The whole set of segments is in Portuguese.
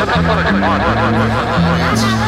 Thank you.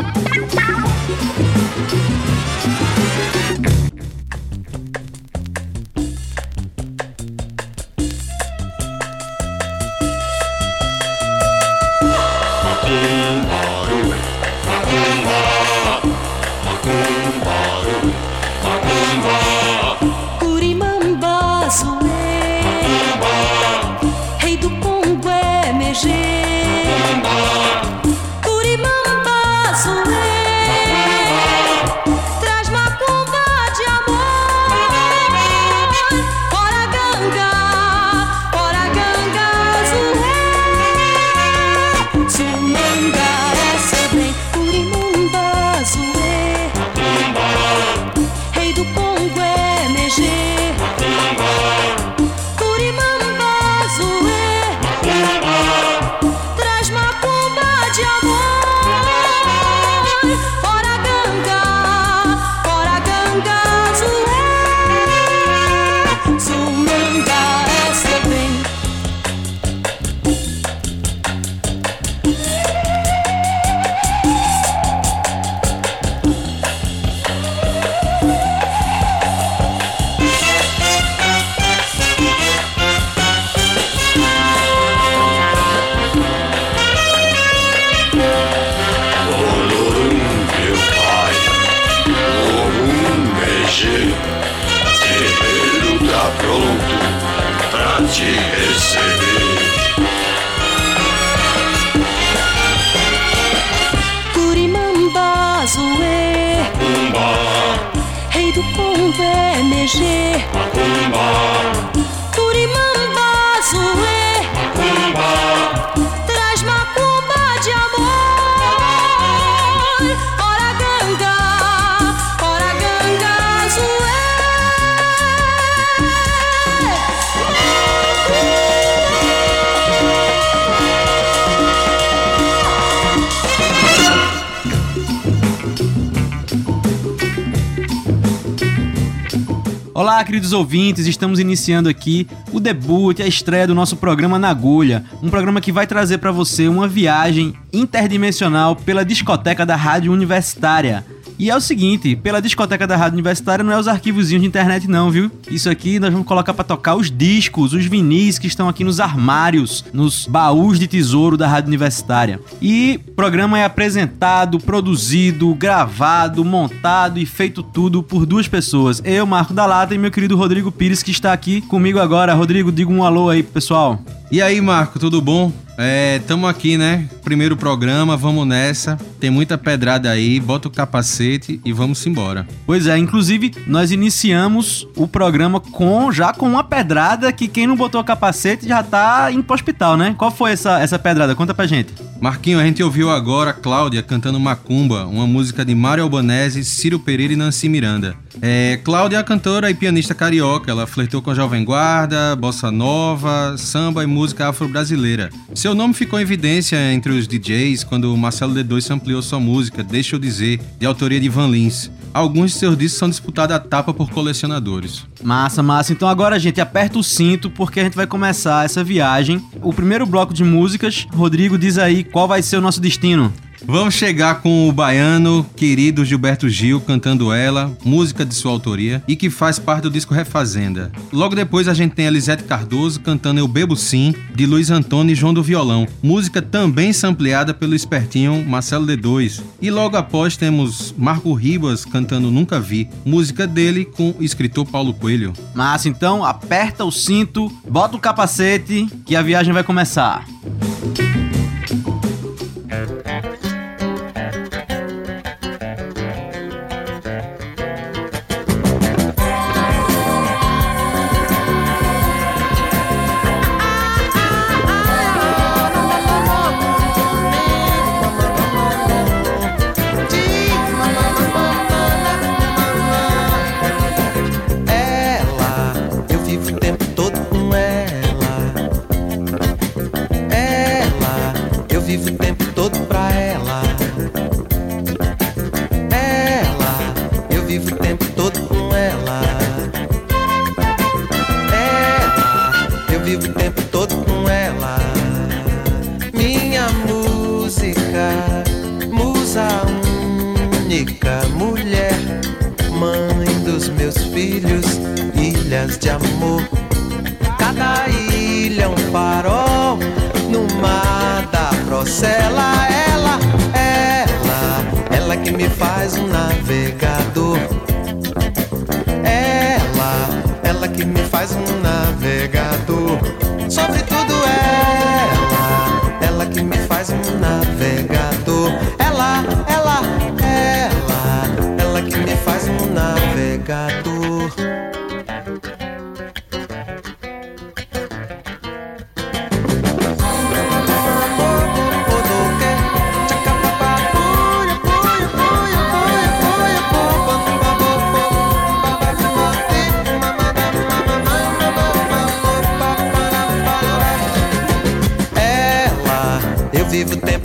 Ouvintes, estamos iniciando aqui o debut, a estreia do nosso programa Na Agulha, um programa que vai trazer para você uma viagem interdimensional pela discoteca da Rádio Universitária. E é o seguinte, pela discoteca da Rádio Universitária não é os arquivozinhos de internet não, viu? Isso aqui nós vamos colocar para tocar os discos, os vinis que estão aqui nos armários, nos baús de tesouro da Rádio Universitária. E o programa é apresentado, produzido, gravado, montado e feito tudo por duas pessoas. Eu, Marco da Lata, e meu querido Rodrigo Pires, que está aqui comigo agora. Rodrigo, diga um alô aí pessoal. E aí, Marco, tudo bom? É, tamo aqui, né? Primeiro programa, vamos nessa. Tem muita pedrada aí, bota o capacete e vamos embora. Pois é, inclusive nós iniciamos o programa com já com uma pedrada que quem não botou o capacete já tá indo pro hospital, né? Qual foi essa, essa pedrada? Conta pra gente. Marquinho, a gente ouviu agora Cláudia cantando Macumba, uma música de Mário Albanese, Ciro Pereira e Nancy Miranda. É, Cláudia é a cantora e pianista carioca, ela flertou com a Jovem Guarda, bossa nova, samba e música afro-brasileira. Seu nome ficou em evidência entre os DJs quando Marcelo D2 ampliou sua música, Deixa Eu Dizer, de autoria de Van Lins. Alguns de seus discos são disputados a tapa por colecionadores. Massa, massa. Então agora, gente, aperta o cinto porque a gente vai começar essa viagem. O primeiro bloco de músicas, Rodrigo diz aí qual vai ser o nosso destino. Vamos chegar com o baiano querido Gilberto Gil cantando ela, música de sua autoria e que faz parte do disco Refazenda. Logo depois a gente tem Elisete Cardoso cantando Eu Bebo Sim, de Luiz Antônio e João do Violão, música também sampleada pelo espertinho Marcelo D2. E logo após temos Marco Ribas cantando Nunca Vi, música dele com o escritor Paulo Coelho. Massa, então aperta o cinto, bota o capacete que a viagem vai começar. Vivo o tempo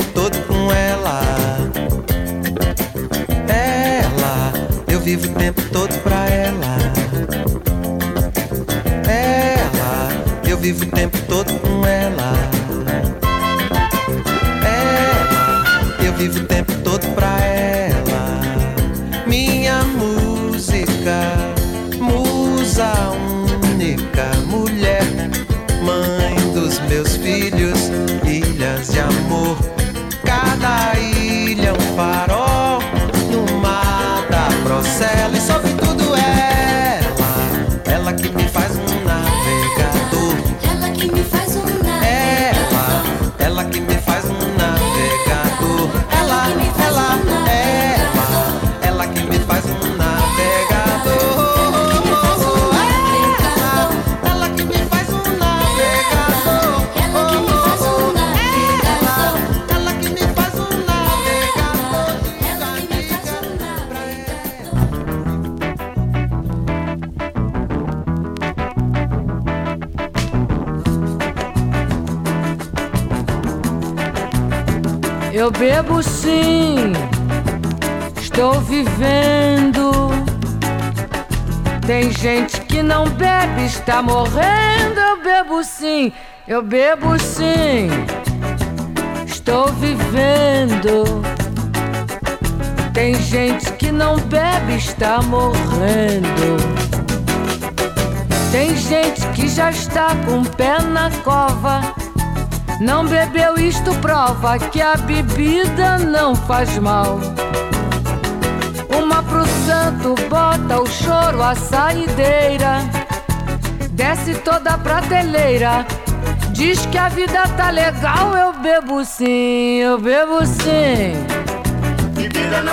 está morrendo. Eu bebo sim, eu bebo sim, estou vivendo. Tem gente que não bebe, está morrendo. Tem gente que já está com o pé na cova. Não bebeu, isto prova que a bebida não faz mal. Uma pro santo bota o choro, a saideira. Desce toda a prateleira. Diz que a vida tá legal, eu bebo sim, eu bebo sim.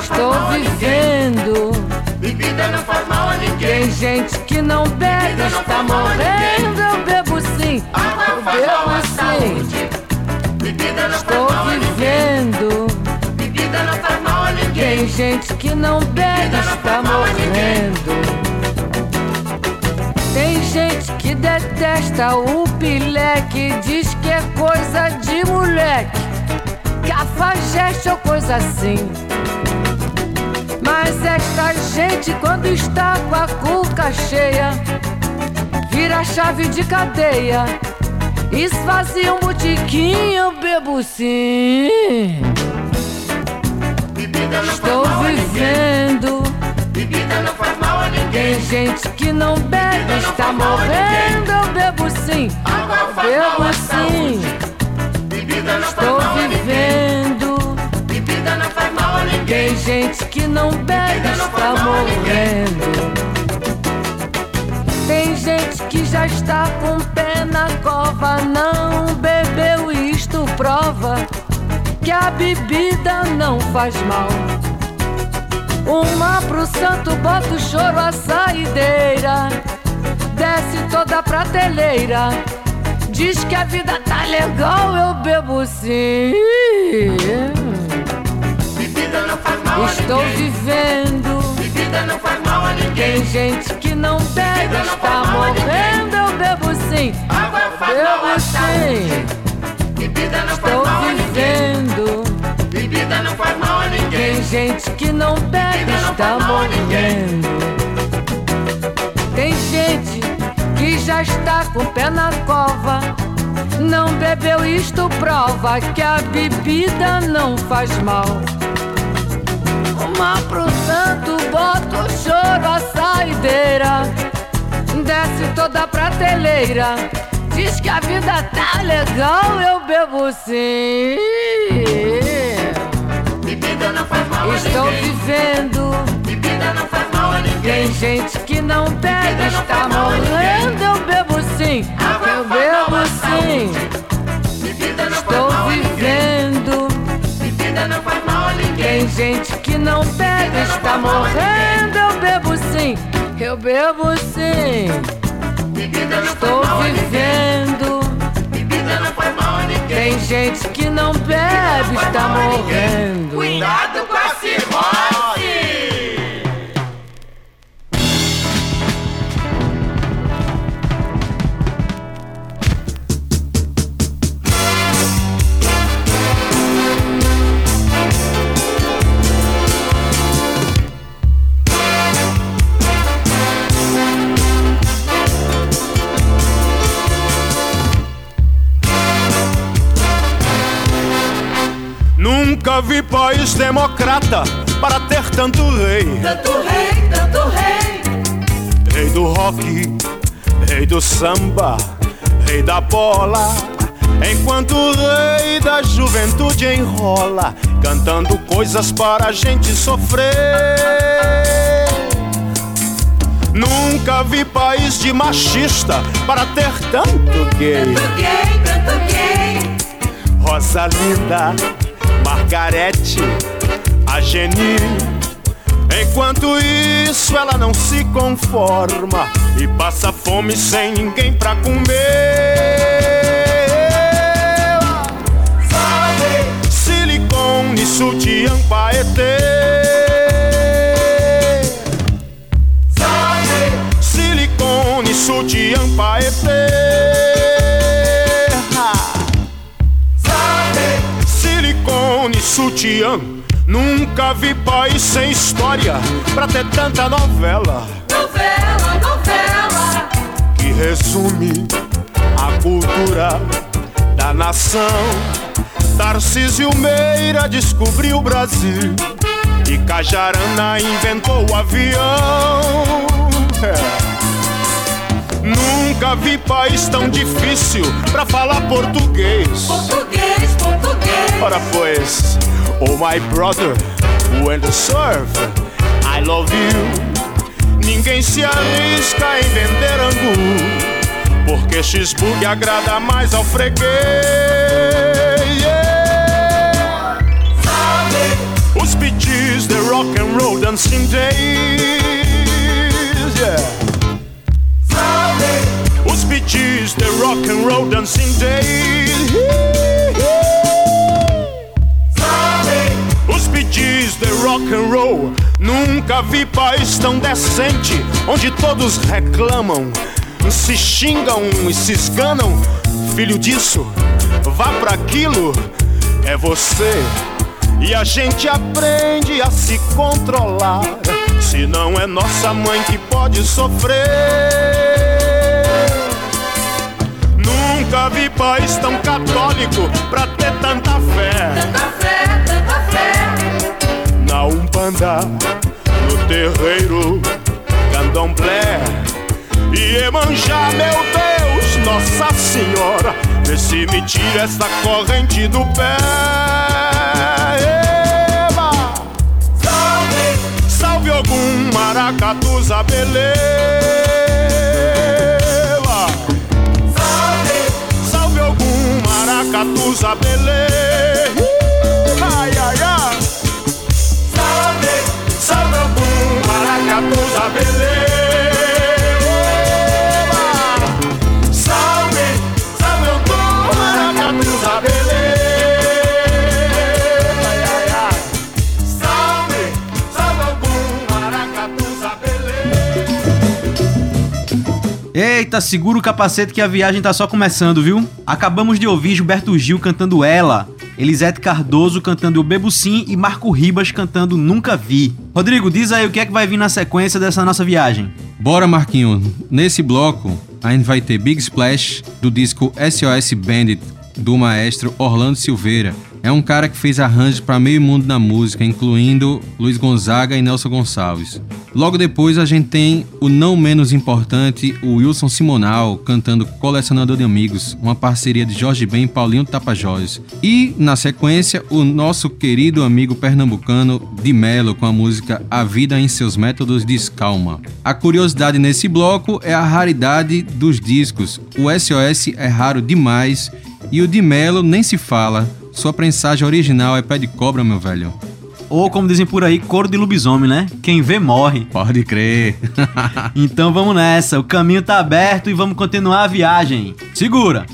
Estou vivendo. Bebida não faz mal a ninguém. Tem gente que não bebe, está morrendo, eu bebo sim, eu bebo sim. Bebida não Estou vivendo. Bebida não faz mal a Tem ninguém. gente que não bebe, está morrendo. Tem gente que detesta o pileque, diz que é coisa de moleque, cafajeste ou coisa assim. Mas esta gente, quando está com a cuca cheia, vira chave de cadeia, esvazia um botiquinho, bebo sim. Estou vivendo. Bebida não faz. Tem gente que não bebe, está morrendo. Eu bebo sim, eu bebo sim. saúde. Bebida não faz Estou vivendo. Bebida não faz mal a ninguém. Tem gente que não bebe, está morrendo. Tem gente que já está com o pé na cova, não bebeu, isto prova que a bebida não faz mal. Uma pro santo bota o choro a saideira, desce toda a prateleira. Diz que a vida tá legal, eu bebo sim. Bebida não faz mal a Estou ninguém. vivendo. Bebida não faz mal a ninguém. Tem gente que não bebe, está morrendo. Eu bebo sim, Água faz mal bebo à sim. Bebida não faz Estou mal a ninguém. vivendo. Bebida não faz mal a ninguém. Tem gente que não bebe, está morrendo. já está com o pé na cova. Não bebeu, isto prova que a bebida não faz mal. Uma pro santo, bota o choro à saideira. Desce toda a prateleira. Diz que a vida tá legal, eu bebo sim. Bebida não faz mal a Estou ninguém. vivendo. Bebida não faz mal a ninguém. Tem gente que não bebe, está morrendo. Eu bebo sim, eu bebo sim. Bebida não Estou faz mal vivendo. Bebida não faz mal a ninguém. Tem gente que não bebe, está morrendo. Eu bebo sim, eu bebo sim. Bebida não Estou faz mal vivendo. Bebida não faz mal. Tem gente que não bebe, está morrendo. Cuidado País democrata para ter tanto rei. Tanto rei, tanto rei. Rei do rock, rei do samba, rei da bola. Enquanto o rei da juventude enrola, cantando coisas para a gente sofrer. Nunca vi país de machista para ter tanto gay. Tanto gay, tanto gay. Rosa Linda, Margarete, a Geni. Enquanto isso, ela não se conforma e passa fome sem ninguém pra comer. Silicone, sutiã, paetê. Silicone, sutiã, paetê. Sutiã. Nunca vi país sem história pra ter tanta novela Novela, novela. que resume a cultura da nação. Tarcísio Meira descobriu o Brasil e Cajarana inventou o avião. É. Nunca vi país tão difícil pra falar português. Português, português. Ora pois, oh my brother, when the surf, I love you. Ninguém se arrisca em vender angu, porque X-Bug agrada mais ao freguês. Yeah. Os PGs, the rock and roll dancing days. Yeah. PGs, the rock and roll dancing days. Os PGs, the rock and roll. Nunca vi país tão decente, onde todos reclamam, se xingam e se esganam. Filho disso, vá pra aquilo, é você. E a gente aprende a se controlar. Se não é nossa mãe que pode sofrer. Nunca vi país tão católico pra ter tanta fé. Tanta fé, tanta fé. Na Umbanda, no terreiro, candomblé e Emanjá, meu Deus, Nossa Senhora, vê se me tira essa corrente do pé. Eba! Salve, salve algum maracatu zabelê. Maracatu zabelê. Ai, ai, ai. Salve, salve algum maracatu Eita, segura o capacete que a viagem tá só começando, viu? Acabamos de ouvir Gilberto Gil cantando Ela, Elisete Cardoso cantando Eu Bebo Sim e Marco Ribas cantando Nunca Vi. Rodrigo, diz aí o que é que vai vir na sequência dessa nossa viagem. Bora, Marquinho. Nesse bloco, a gente vai ter Big Splash do disco SOS Bandit do maestro Orlando Silveira. É um cara que fez arranjos para meio mundo na música, incluindo Luiz Gonzaga e Nelson Gonçalves. Logo depois a gente tem o não menos importante, o Wilson Simonal, cantando Colecionador de Amigos, uma parceria de Jorge Ben e Paulinho Tapajós. E, na sequência, o nosso querido amigo pernambucano Di Mello com a música A Vida em Seus Métodos de Escalma. A curiosidade nesse bloco é a raridade dos discos. O SOS é raro demais e o Di Mello nem se fala. Sua prensagem original é pé de cobra, meu velho. Ou como dizem por aí, couro de lobisomem, né? Quem vê morre. Pode crer. Então vamos nessa, o caminho tá aberto e vamos continuar a viagem. Segura!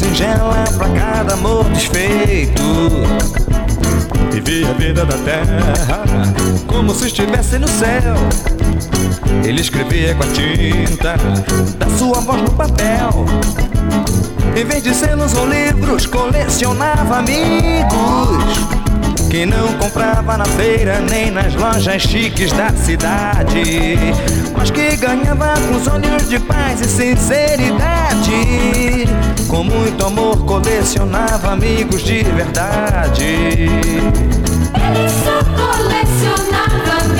Singela pra cada amor desfeito Vivia a vida da terra como se estivesse no céu ele escrevia com a tinta da sua voz no papel. Em vez de selos ou livros, colecionava amigos. Que não comprava na feira nem nas lojas chiques da cidade. Mas que ganhava com os olhos de paz e sinceridade. Com muito amor, colecionava amigos de verdade. Ele só colecionava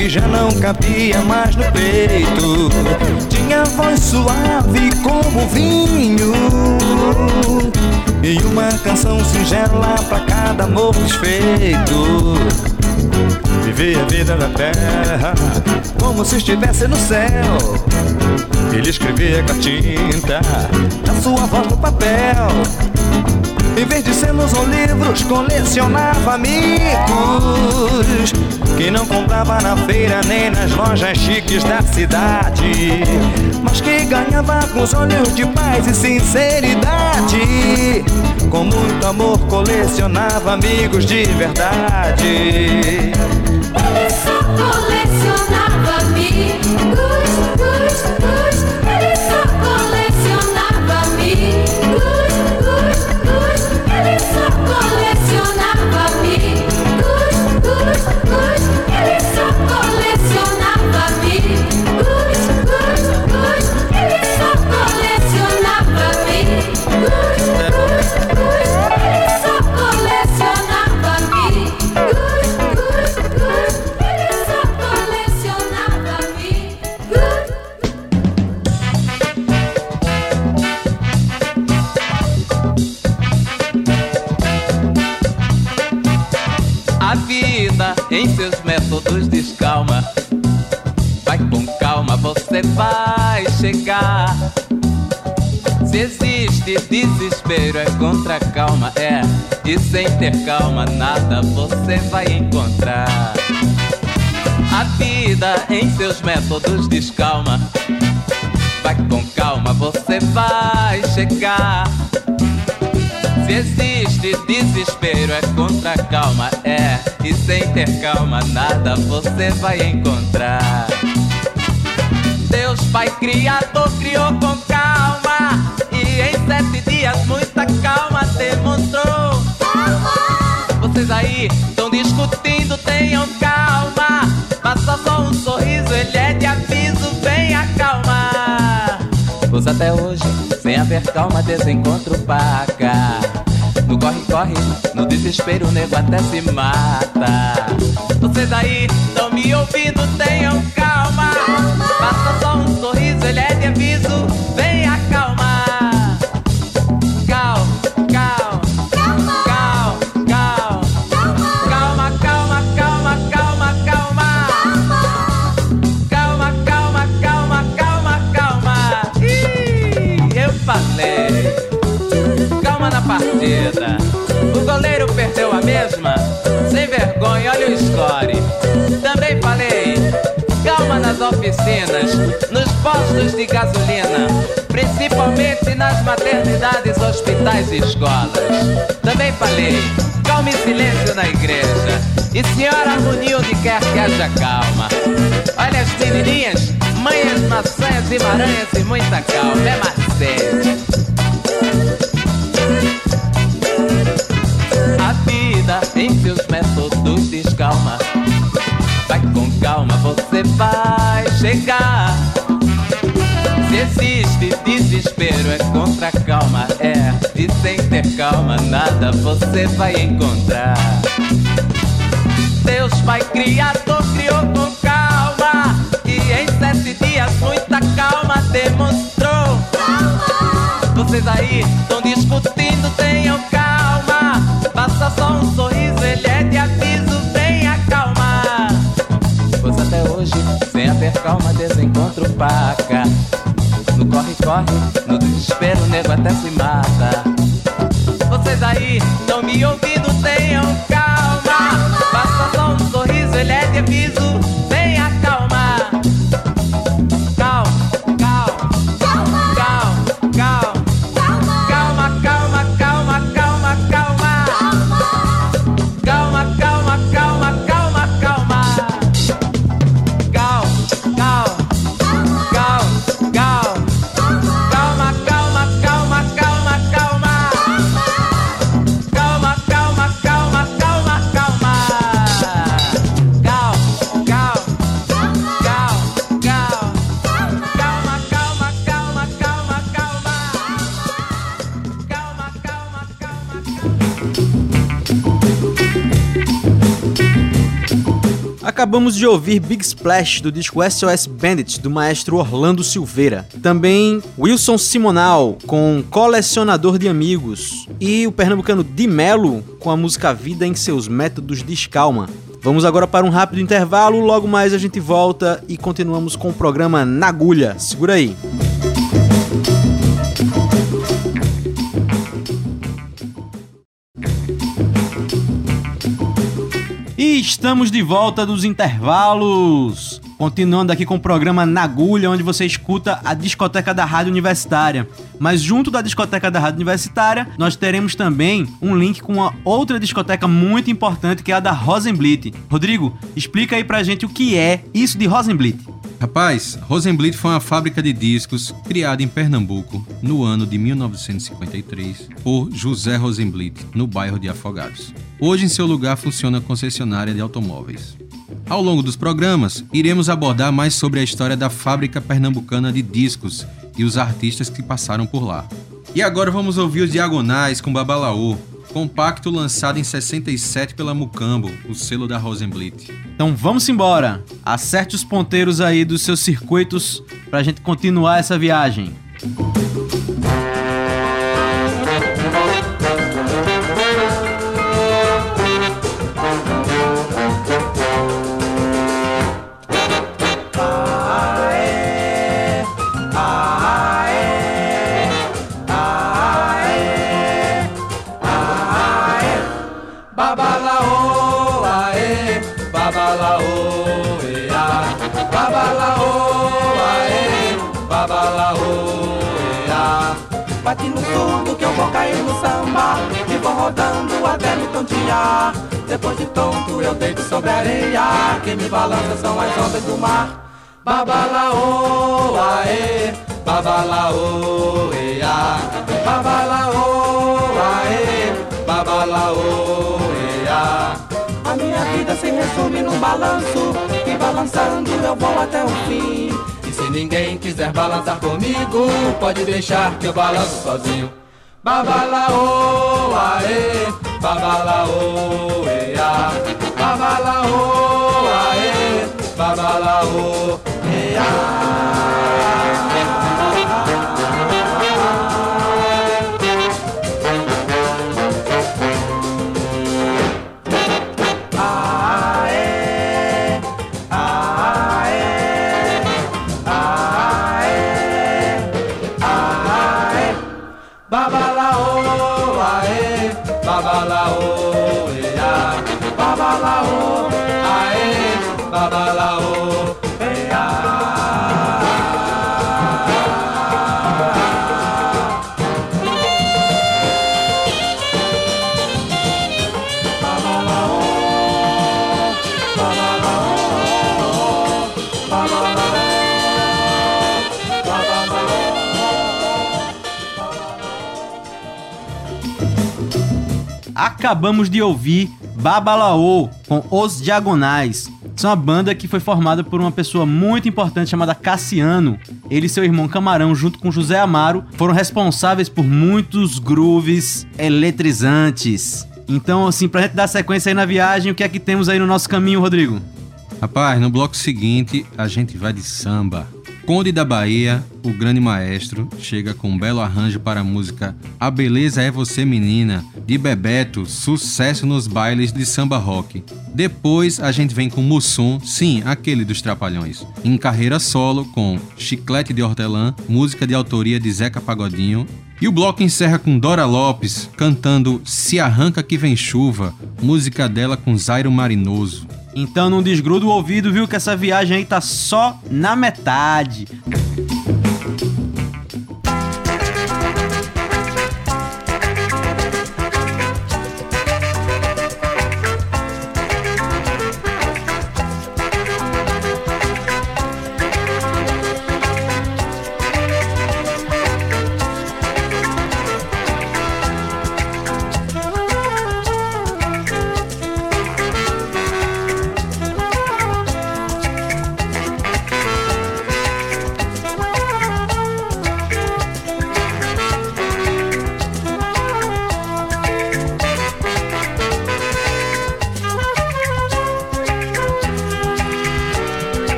que já não cabia mais no peito. Tinha voz suave como vinho. E uma canção singela pra cada amor desfeito. Vivia a vida na terra como se estivesse no céu. Ele escrevia com a tinta da sua voz no papel. Em vez de selos ou livros, colecionava amigos que não comprava na feira nem nas lojas chiques da cidade, mas que ganhava com os olhos de paz e sinceridade. Com muito amor, colecionava amigos de verdade. Ele só colecionava amigos, ter calma, nada você vai encontrar. Deus Pai Criador criou com calma. E em sete dias, muita calma demonstrou. Vocês aí estão discutindo, tenham calma. Passa só um sorriso, ele é de aviso, venha calma. Pois até hoje, sem haver calma, desencontro paga. No corre-corre, no desespero, o nego até se mata. Vocês aí estão me ouvindo, tenham calma. Gasolina, principalmente nas maternidades, hospitais e escolas. Também falei. Calma e silêncio na igreja. E senhora harmonia quer que haja calma. Olha as menininhas, manhas, maçãs e maranhas e muita calma. É macete. A vida em seus métodos descalma. Vai com calma, você vai chegar. Se existe desespero, é contra a calma, é. E sem ter calma, nada você vai encontrar. Deus Pai Criador criou com calma. E em sete dias, muita calma demonstrou. Vocês aí estão discutindo, tenham calma. Passa só um sorriso, ele é de aviso, venha calma. Pois até hoje, sem haver calma, desencontro paca. No desespero, o nego até se mata. Vocês aí estão me ouvindo, Acabamos de ouvir Big Splash do disco SOS Bandits do maestro Orlando Silveira. Também Wilson Simonal com Colecionador de Amigos e o pernambucano Di Melo com a música Vida em seus métodos de escalma. Vamos agora para um rápido intervalo, logo mais a gente volta e continuamos com o programa Na Agulha. Segura aí. Estamos de volta dos intervalos. Continuando aqui com o programa Na Agulha, onde você escuta a discoteca da Rádio Universitária. Mas junto da discoteca da Rádio Universitária, nós teremos também um link com uma outra discoteca muito importante, que é a da Rosenblit. Rodrigo, explica aí pra gente o que é isso de Rosenblit. Rapaz, Rosenblit foi uma fábrica de discos criada em Pernambuco no ano de 1953 por José Rosenblit, no bairro de Afogados. Hoje, em seu lugar, funciona a concessionária de automóveis. Ao longo dos programas, iremos abordar mais sobre a história da fábrica pernambucana de discos e os artistas que passaram por lá. E agora vamos ouvir os Diagonais com Babalaô, compacto lançado em 67 pela Mucambo, o selo da Rosenblit. Então vamos embora. Acerte os ponteiros aí dos seus circuitos pra gente continuar essa viagem. Tontear Depois de tonto eu deito sobre a areia. Quem me balança são as ondas do mar. Babalaô, aê, babalaô, ea. Babalaô, aê, babalaô, ea. A. Minha vida se resume num balanço E balançando eu vou até o fim. E se ninguém quiser balançar comigo, pode deixar que eu balanço sozinho. Babalaô, aê, babalaô, ea. Babalaô, babalaô, Babalaô, Acabamos de ouvir Babalaô com Os Diagonais. Isso é uma banda que foi formada por uma pessoa muito importante chamada Cassiano. Ele e seu irmão Camarão, junto com José Amaro, foram responsáveis por muitos grooves eletrizantes. Então, assim, pra gente dar sequência aí na viagem, o que é que temos aí no nosso caminho, Rodrigo? Rapaz, no bloco seguinte a gente vai de samba. Conde da Bahia, o grande maestro, chega com um belo arranjo para a música A Beleza é Você Menina, de Bebeto, sucesso nos bailes de samba rock. Depois a gente vem com Mussum, sim, aquele dos Trapalhões, em carreira solo com Chiclete de Hortelã, música de autoria de Zeca Pagodinho. E o bloco encerra com Dora Lopes cantando Se Arranca Que Vem Chuva, música dela com Zairo Marinoso. Então não desgruda o ouvido, viu? Que essa viagem aí tá só na metade.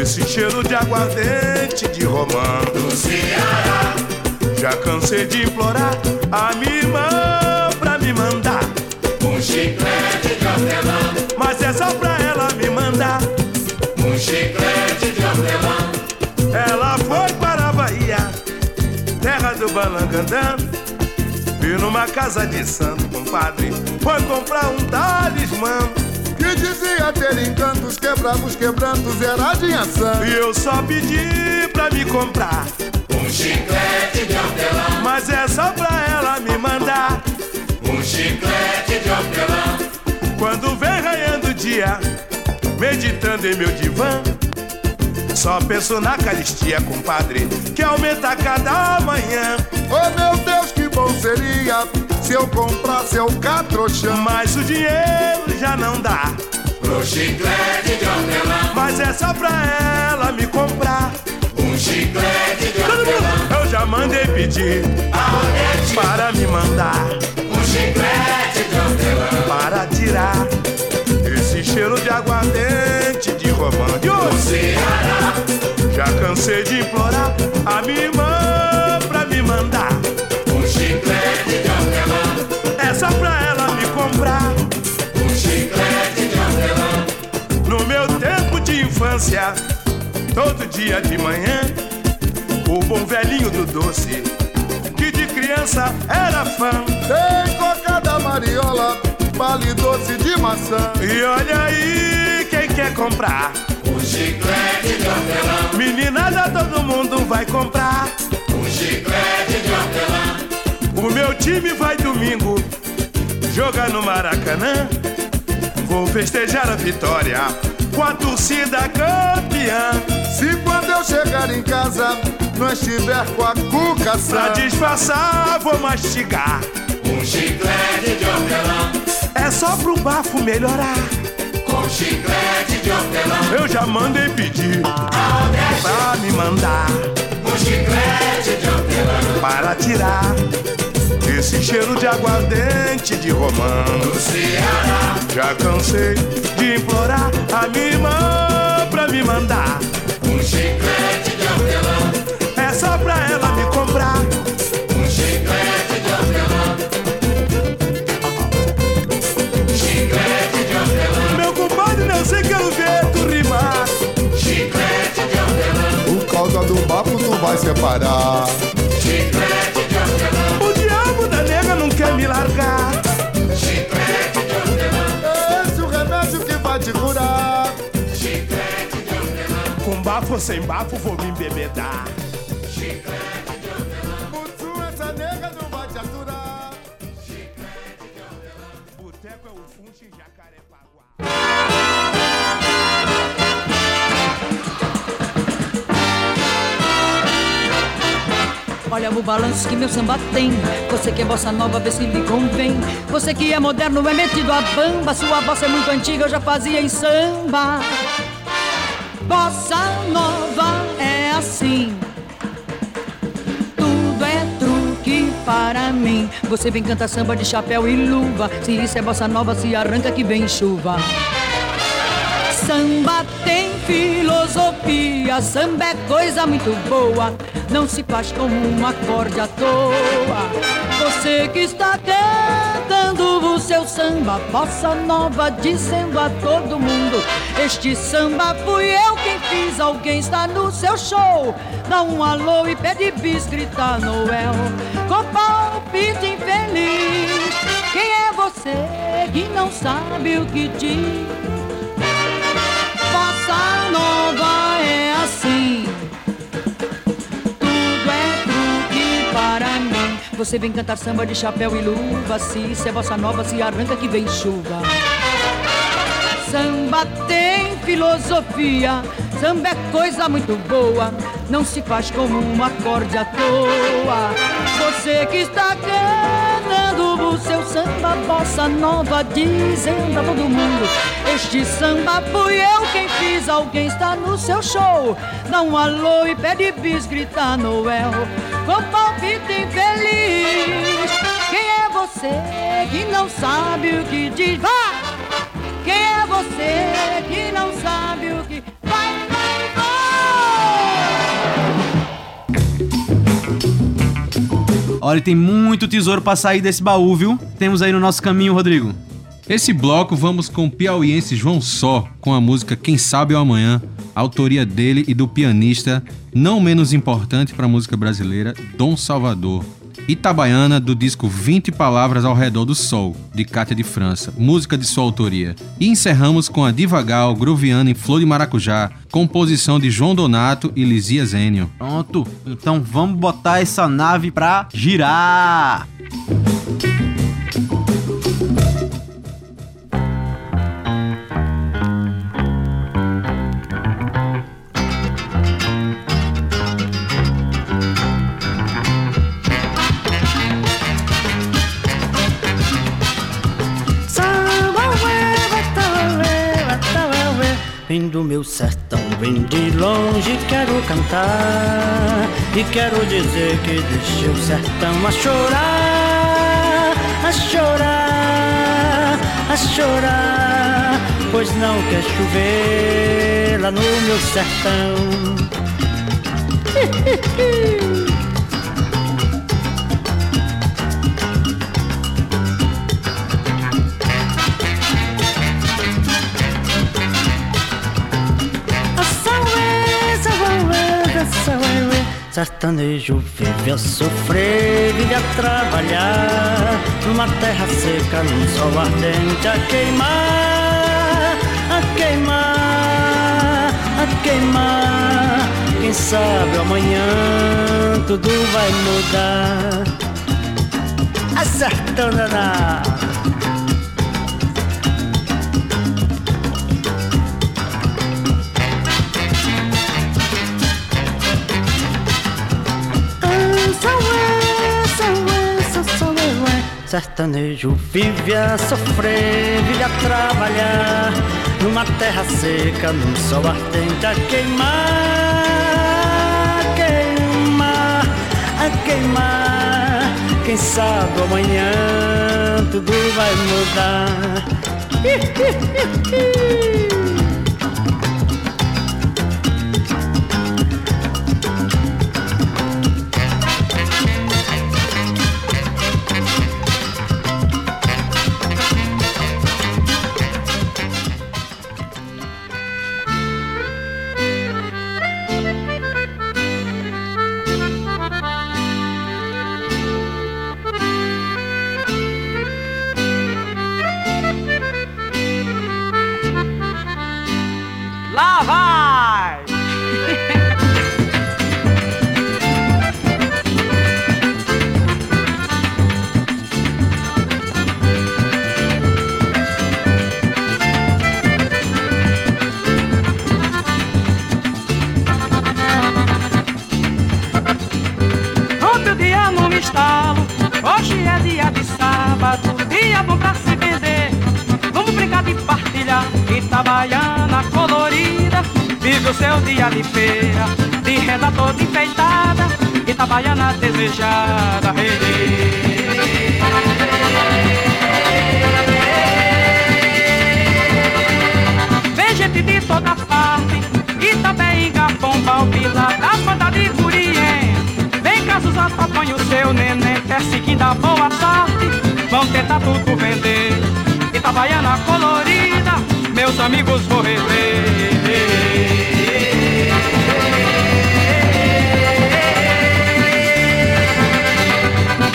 Esse cheiro de aguardente de romã do Ceará. Já cansei de implorar a minha irmã pra me mandar um chiclete de hortelã, mas é só pra ela me mandar um chiclete de hortelã. Ela foi para a Bahia, terra do balangandã. E numa casa de santo, compadre, foi comprar um talismã. Que dizia ter encantos, quebrava os quebrantos, era de ação. E eu só pedi pra me comprar um chiclete de hortelã. Mas é só pra ela me mandar um chiclete de hortelã. Quando vem raiando o dia, meditando em meu divã. Só penso na caristia, compadre, que aumenta cada manhã. Oh meu Deus, que bom seria se eu comprasse o catrochão. Mas o dinheiro já não dá pro chiclete de hortelã. Mas é só pra ela me comprar um chiclete de hortelã. Eu já mandei pedir a Odete para me mandar um chiclete de hortelã para tirar esse cheiro de aguardente de romã do Ceará. Já cansei de implorar a minha irmã infância, todo dia de manhã, o bom velhinho do doce, que de criança era fã. Tem cocada mariola, vale doce de maçã. E olha aí quem quer comprar. Um chiclete de hortelã. Meninada, todo mundo vai comprar. Um chiclete de hortelã. O meu time vai domingo jogar no Maracanã. Vou festejar a vitória com a torcida campeã. Se quando eu chegar em casa não estiver com a cuca Pra disfarçar, vou mastigar. Um chiclete de hortelã. É só pro bafo melhorar. Com chiclete de hortelã. Eu já mandei pedir a Odete pra me mandar um chiclete de hortelã para tirar esse cheiro de aguardente de romã do Ceará. Já cansei de implorar a minha irmã pra me mandar um chiclete de hortelã. É só pra ela me comprar um chiclete de hortelã. Chiclete de hortelã. Meu compadre, não sei quero ver tu rimar. Chiclete de hortelã. O caldo do bafo tu vai separar. Chiclete Boteco é o funche em Jacarepaguá. Olha o balanço que meu samba tem. Você que é bossa nova, vê se lhe convém. Você que é moderno, é metido a bamba. Sua bossa é muito antiga, eu já fazia em samba. Bossa nova é assim. Tudo é truque para mim. Você vem cantar samba de chapéu e luva. Se isso é bossa nova, se arranca que vem chuva. Samba tem filosofia, samba é coisa muito boa. Não se faz com um acorde à toa. Você que está cantando o seu samba, bossa nova, dizendo a todo mundo: Este samba fui eu quem fiz. Alguém está no seu show, dá um alô e pede bis, grita Noel. Com palpite infeliz, quem é você que não sabe o que diz? Bossa nova é Você vem cantar samba de chapéu e luva. Se isso é bossa nova, se arranca que vem chuva. Samba tem filosofia. Samba é coisa muito boa. Não se faz como um acorde à toa. Você que está cantando o seu samba bossa nova, dizendo a todo mundo: Este samba fui eu quem fiz. Alguém está no seu show. Dá um alô e pede bis, grita Noel. Com palpite infeliz. Quem é você que não sabe o que diz? Vá! Quem é você Olha, tem muito tesouro pra sair desse baú, viu? Temos aí no nosso caminho, Rodrigo. Esse bloco vamos com o piauiense João Só, com a música Quem Sabe o Amanhã, autoria dele e do pianista, não menos importante para a música brasileira, Dom Salvador. Itabaiana, do disco 20 Palavras ao Redor do Sol, de Cátia de França, música de sua autoria. E encerramos com a Divagal, Gruviana em Flor de Maracujá, composição de João Donato e Lizia Zênio. Pronto, então vamos botar essa nave pra girar. Do meu sertão, vim de longe, quero cantar E quero dizer que deixei o sertão a chorar A chorar, a chorar Pois não quer chover lá no meu sertão Sertanejo vive a sofrer, vive a trabalhar. Numa terra seca, num sol ardente A queimar, a queimar, a queimar. Quem sabe amanhã tudo vai mudar. A sertana Sertanejo vive a sofrer, vive a trabalhar. Numa terra seca, num sol ardente a queimar A queimar, a queimar. Quem sabe amanhã tudo vai mudar. Lá Itabaiana colorida, vive o seu dia de feira, de renda toda enfeitada, Itabaiana desejada. Hey, hey. Vem gente de toda parte, e também Gapom, Balbila, das bandas de Curien. Vem casos acompanha o seu neném, perseguindo a boa sorte, vão tentar tudo vender. Itabaiana colorida, meus amigos vou rever.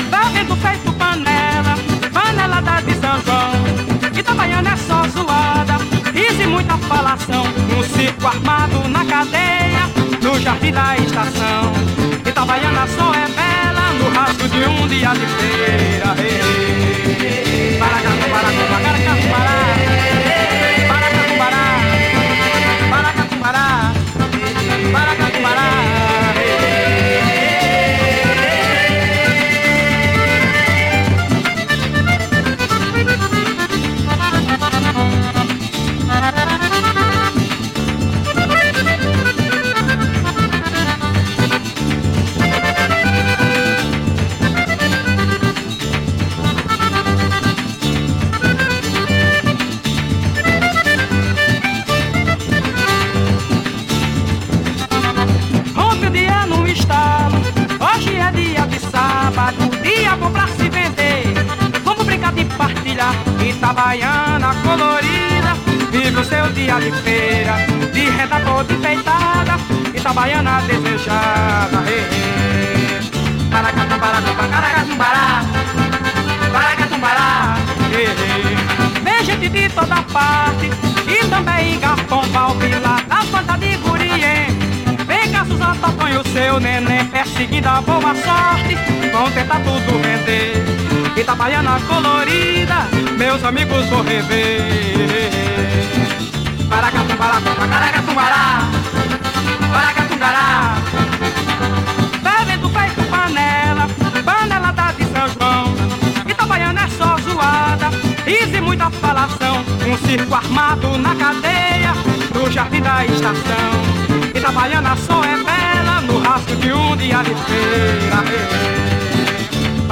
Tá vendo feito panela, panelada de São João. Itabaiana é só zoada, e muita falação. Um circo armado na cadeia, no jardim da estação. Itabaiana só é bela no rastro de um dia de feira. Hey. Paracatu, paracatu, paracatu, Paracatu, compartilha. Itabaiana colorida, vive o seu dia de feira, de renda toda enfeitada. Itabaiana desejada, hey, hey. Paracatumbará, paracatumbará, paracatumbará, hey, hey. Vem gente de toda parte, e também garçom palpilar, das bandas de gurien. Vem cá, Suzana, põe o seu neném, perseguida boa sorte, vão tentar tudo vender. Itabaiana colorida, meus amigos vou rever. Paracatumbará, paracatumbará, paracatumbará. Bebendo feito panela, panela da de São João. Itabaiana é só zoada, e muita falação. Um circo armado na cadeia, no jardim da estação. Itabaiana só é bela no rastro de um dia de feira.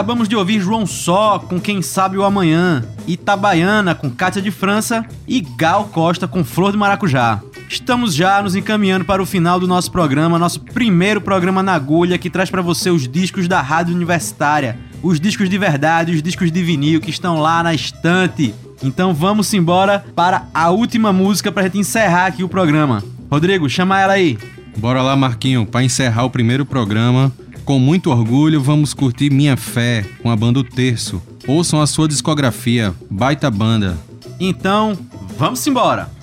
Acabamos de ouvir João Só com Quem Sabe o Amanhã, Itabaiana com Cátia de França e Gal Costa com Flor de Maracujá. Estamos já nos encaminhando para o final do nosso programa, nosso primeiro programa na agulha que traz para você os discos da Rádio Universitária, os discos de verdade, os discos de vinil que estão lá na estante. Então vamos embora para a última música para gente encerrar aqui o programa. Rodrigo, chama ela aí. Bora lá, Marquinho, para encerrar o primeiro programa, com muito orgulho, vamos curtir Minha Fé com a banda O Terço. Ouçam a sua discografia, baita banda. Então, vamos embora!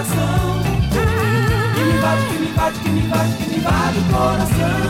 coração. Que me invade, que me invade, que me invade, que me invade o coração.